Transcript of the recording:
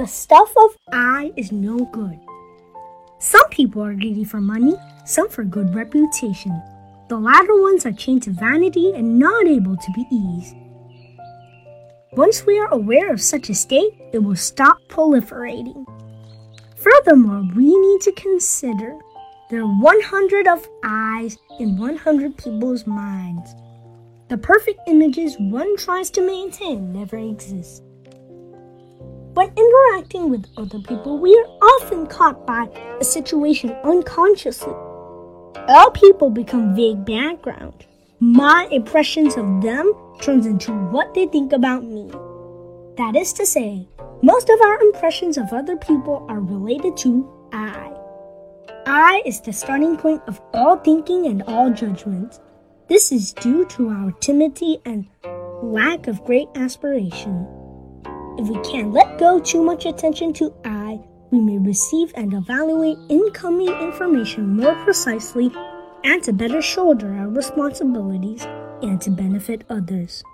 The stuff of I is no good. Some people are greedy for money, some for good reputation. The latter ones are chained to vanity and not able to be eased. Once we are aware of such a state, it will stop proliferating. Furthermore, we need to consider there are 100 of eyes in 100 people's minds. The perfect images one tries to maintain never exist. When interacting with other people, we are often caught by a situation unconsciously. All people become vague background. My impressions of them turns into what they think about me. That is to say, most of our impressions of other people are related to I. I is the starting point of all thinking and all judgments. This is due to our timidity and lack of great aspiration. If we can't let go too much attention to I, we may receive and evaluate incoming information more precisely and to better shoulder our responsibilities and to benefit others.